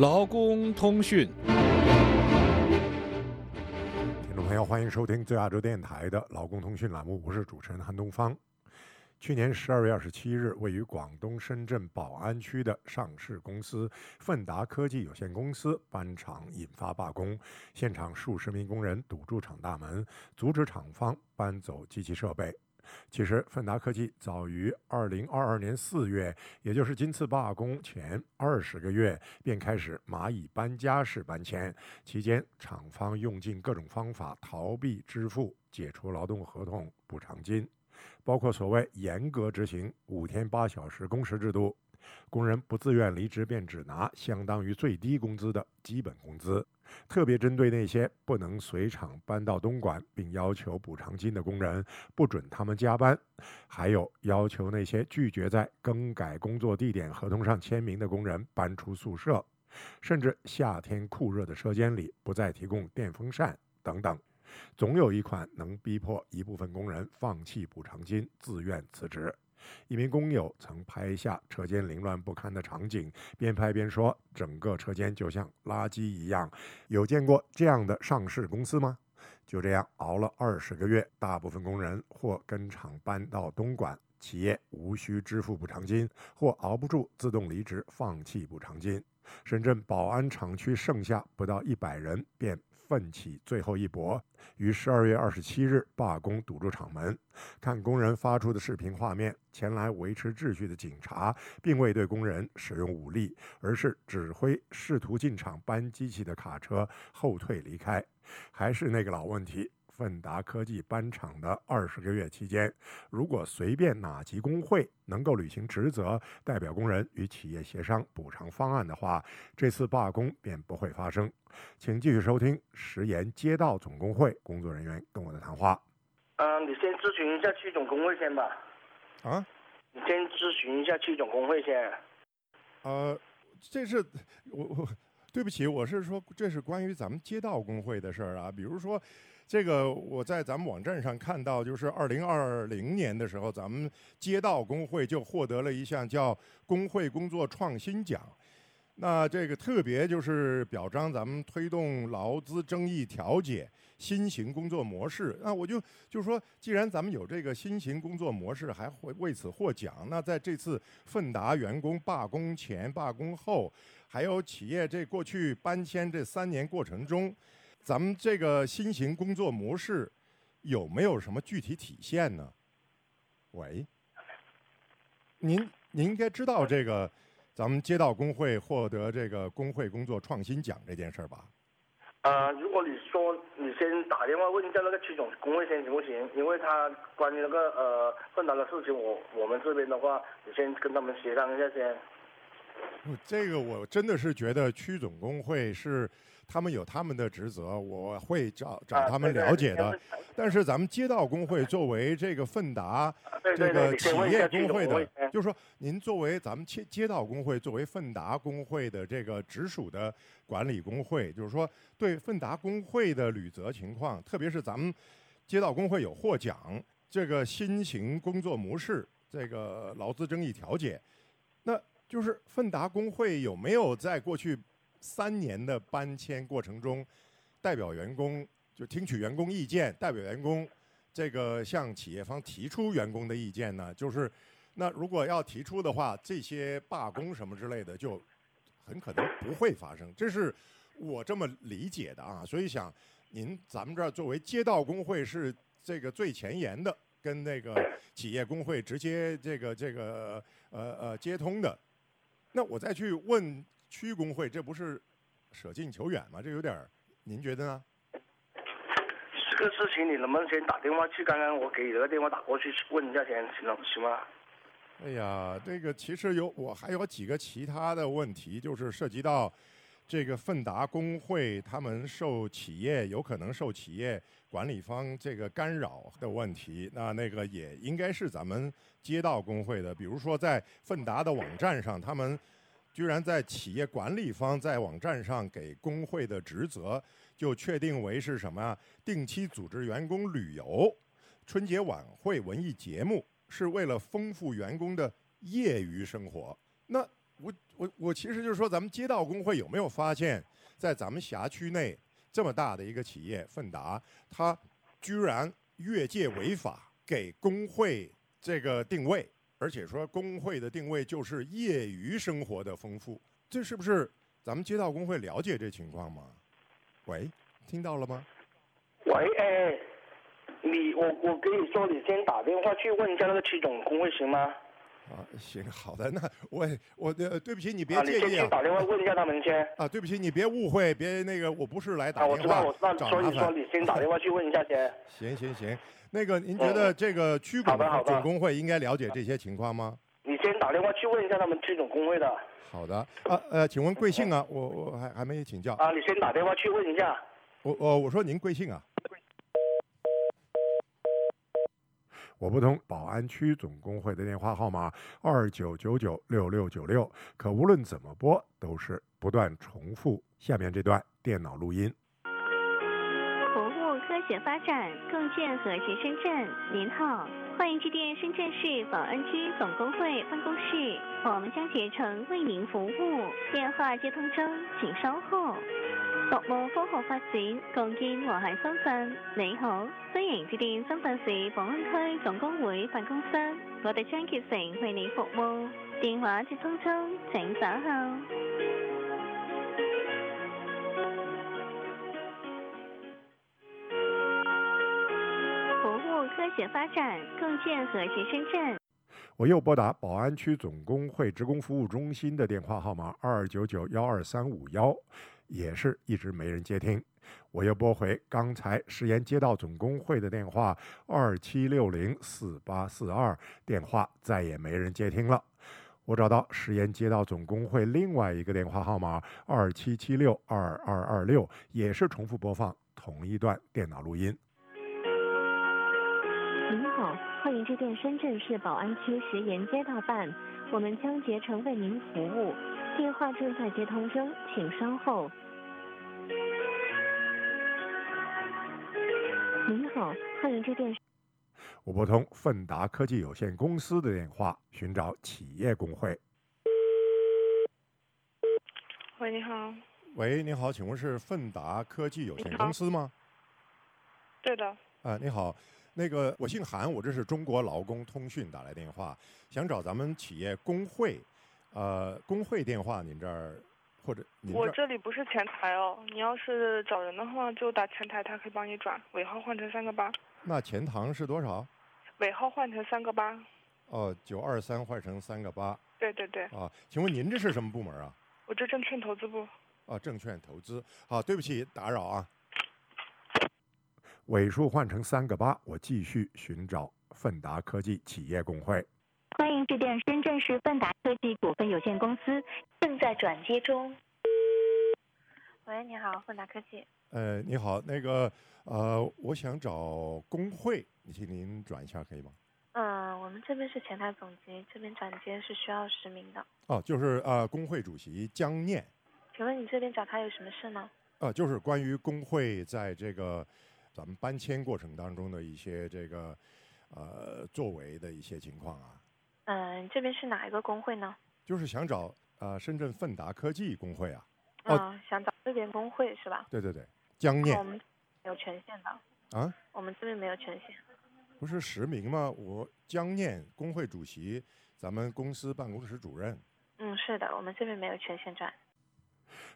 劳工通讯，听众朋友，欢迎收听最亚洲电台的劳工通讯栏目，我是主持人韩东方。去年十二月二十七日，位于广东深圳宝安区的上市公司奋达科技有限公司搬厂引发罢工，现场数十名工人堵住厂大门，阻止厂方搬走机器设备。其实，奋达科技早于二零二二年四月，也就是今次罢工前二十个月，便开始蚂蚁搬家式搬迁。期间，厂方用尽各种方法逃避支付解除劳动合同补偿金，包括所谓严格执行五天八小时工时制度，工人不自愿离职便只拿相当于最低工资的基本工资。特别针对那些不能随厂搬到东莞并要求补偿金的工人，不准他们加班；还有要求那些拒绝在更改工作地点合同上签名的工人搬出宿舍，甚至夏天酷热的车间里不再提供电风扇等等。总有一款能逼迫一部分工人放弃补偿金，自愿辞职。一名工友曾拍下车间凌乱不堪的场景，边拍边说：“整个车间就像垃圾一样。”有见过这样的上市公司吗？就这样熬了二十个月，大部分工人或跟厂搬到东莞，企业无需支付补偿金；或熬不住自动离职，放弃补偿金。深圳宝安厂区剩下不到一百人，便。奋起最后一搏，于十二月二十七日罢工，堵住厂门。看工人发出的视频画面，前来维持秩序的警察并未对工人使用武力，而是指挥试图进厂搬机器的卡车后退离开。还是那个老问题。奋达科技搬厂的二十个月期间，如果随便哪级工会能够履行职责，代表工人与企业协商补偿方案的话，这次罢工便不会发生。请继续收听石岩街道总工会工作人员跟我的谈话。嗯，你先咨询一下区总工会先吧。啊？你先咨询一下区总工会先。呃，这是我我对不起，我是说这是关于咱们街道工会的事儿啊，比如说。这个我在咱们网站上看到，就是二零二零年的时候，咱们街道工会就获得了一项叫“工会工作创新奖”。那这个特别就是表彰咱们推动劳资争议调解新型工作模式。那我就就说，既然咱们有这个新型工作模式，还会为此获奖，那在这次奋达员工罢工前、罢工后，还有企业这过去搬迁这三年过程中。咱们这个新型工作模式有没有什么具体体现呢？喂，您您应该知道这个，咱们街道工会获得这个工会工作创新奖这件事儿吧？呃，如果你说你先打电话问一下那个区总工会先行不行？因为他关于那个呃困难的事情，我我们这边的话，你先跟他们协商一下先。这个我真的是觉得区总工会是。他们有他们的职责，我会找找他们了解的。但是咱们街道工会作为这个奋达这个企业工会的，就是说，您作为咱们街街道工会，作为奋达工会的这个直属的管理工会，就是说，对奋达工会的履责情况，特别是咱们街道工会有获奖这个新型工作模式，这个劳资争议调解，那就是奋达工会有没有在过去？三年的搬迁过程中，代表员工就听取员工意见，代表员工这个向企业方提出员工的意见呢，就是那如果要提出的话，这些罢工什么之类的就很可能不会发生，这是我这么理解的啊。所以想您咱们这儿作为街道工会是这个最前沿的，跟那个企业工会直接这个这个呃呃接通的，那我再去问。区工会，这不是舍近求远吗？这有点儿，您觉得呢？这个事情你能不能先打电话去？刚刚我给你个电话打过去问一下先，行了，行吗？哎呀，这个其实有我还有几个其他的问题，就是涉及到这个奋达工会他们受企业有可能受企业管理方这个干扰的问题。那那个也应该是咱们街道工会的，比如说在奋达的网站上，他们。居然在企业管理方在网站上给工会的职责就确定为是什么啊？定期组织员工旅游、春节晚会、文艺节目，是为了丰富员工的业余生活。那我我我其实就是说，咱们街道工会有没有发现，在咱们辖区内这么大的一个企业奋达，它居然越界违法，给工会这个定位，而且说工会的定位就是业余生活的丰富，这是不是咱们街道工会了解这情况吗？喂，听到了吗？喂，哎，你我我跟你说，你先打电话去问一下那个区总工会行吗？啊，行，好的，那我我呃，对不起，你别介意啊。先去打电话问一下他们先。啊，对不起，你别误会，别那个，我不是来打啊，电话我知道，我知道，所以说。你先打电话去问一下先。行行行，那个您觉得这个区总工会应该了解这些情况吗？你先打电话去问一下他们区总工会的。好的，啊呃，请问贵姓啊？我我还还没请教。啊，你先打电话去问一下。我我我说您贵姓啊？我不通宝安区总工会的电话号码二九九九六六九六，可无论怎么拨都是不断重复下面这段电脑录音。服务科学发展，共建和谐深圳。您好，欢迎致电深圳市宝安区总工会办公室，我们将竭诚为您服务。电话接通中，请稍后。服務科學發展，共建和谐深圳。你好，歡迎致电深圳市宝安區總工會辦公室，我哋將竭誠為你服務。電話接通中，請稍後。服務科學發展，共建和谐深圳。我又拨打宝安区总工会职工服务中心的电话号码二九九幺二三五幺，也是一直没人接听。我又拨回刚才石岩街道总工会的电话二七六零四八四二，电话再也没人接听了。我找到石岩街道总工会另外一个电话号码二七七六二二二六，也是重复播放同一段电脑录音。您好，欢迎致电深圳市宝安区石岩街道办，我们将竭诚为您服务。电话正在接通中，请稍后。您好，欢迎致电。我拨通奋达科技有限公司的电话，寻找企业工会。喂，你好。喂，你好，请问是奋达科技有限公司吗？对的，啊，你好，那个我姓韩，我这是中国劳工通讯打来电话，想找咱们企业工会，呃，工会电话您这儿或者您我这里不是前台哦。你要是找人的话，就打前台，他可以帮你转。尾号换成三个八，那钱塘是多少？尾号换成三个八。哦，九二三换成三个八对对对，啊，请问您这是什么部门啊？我这证券投资部。啊，证券投资。好，对不起，打扰啊。尾数换成三个八，我继续寻找奋达科技企业工会。欢迎致电深圳市奋达科技股份有限公司，正在转接中。喂，你好，奋达科技。呃，你好，那个呃，我想找工会，你请您转一下可以吗？嗯，我们这边是前台总机，这边转接是需要实名的。哦，就是呃，工会主席江念，请问你这边找他有什么事呢？呃，就是关于工会在这个咱们搬迁过程当中的一些这个呃作为的一些情况啊，嗯，这边是哪一个工会呢？就是想找呃深圳奋达科技工会啊，哦嗯，想找这边工会是吧？对对对，江念我们没有权限的，啊，我们这边没有权限。不是实名吗？我江念工会主席，咱们公司办公室主任。嗯，是的，我们这边没有权限转。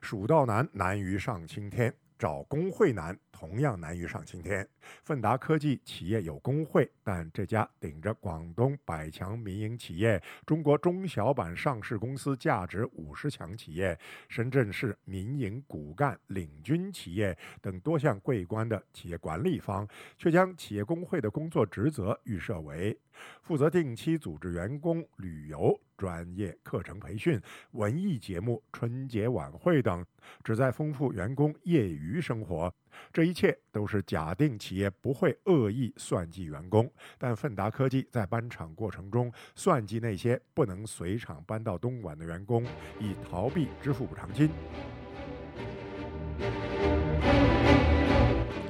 蜀道难，难于上青天。找工会难，同样难于上青天。奋达科技企业有工会，但这家顶着广东百强民营企业、中国中小板上市公司价值五十强企业、深圳市民营骨干领军企业等多项桂冠的企业管理方，却将企业工会的工作职责预设为负责定期组织员工旅游、专业课程培训、文艺节目、春节晚会等，旨在丰富员工业余生活。这一切都是假定企业不会恶意算计员工，但奋达科技在搬厂过程中算计那些不能随厂搬到东莞的员工，以逃避支付补偿金。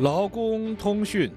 劳工通讯。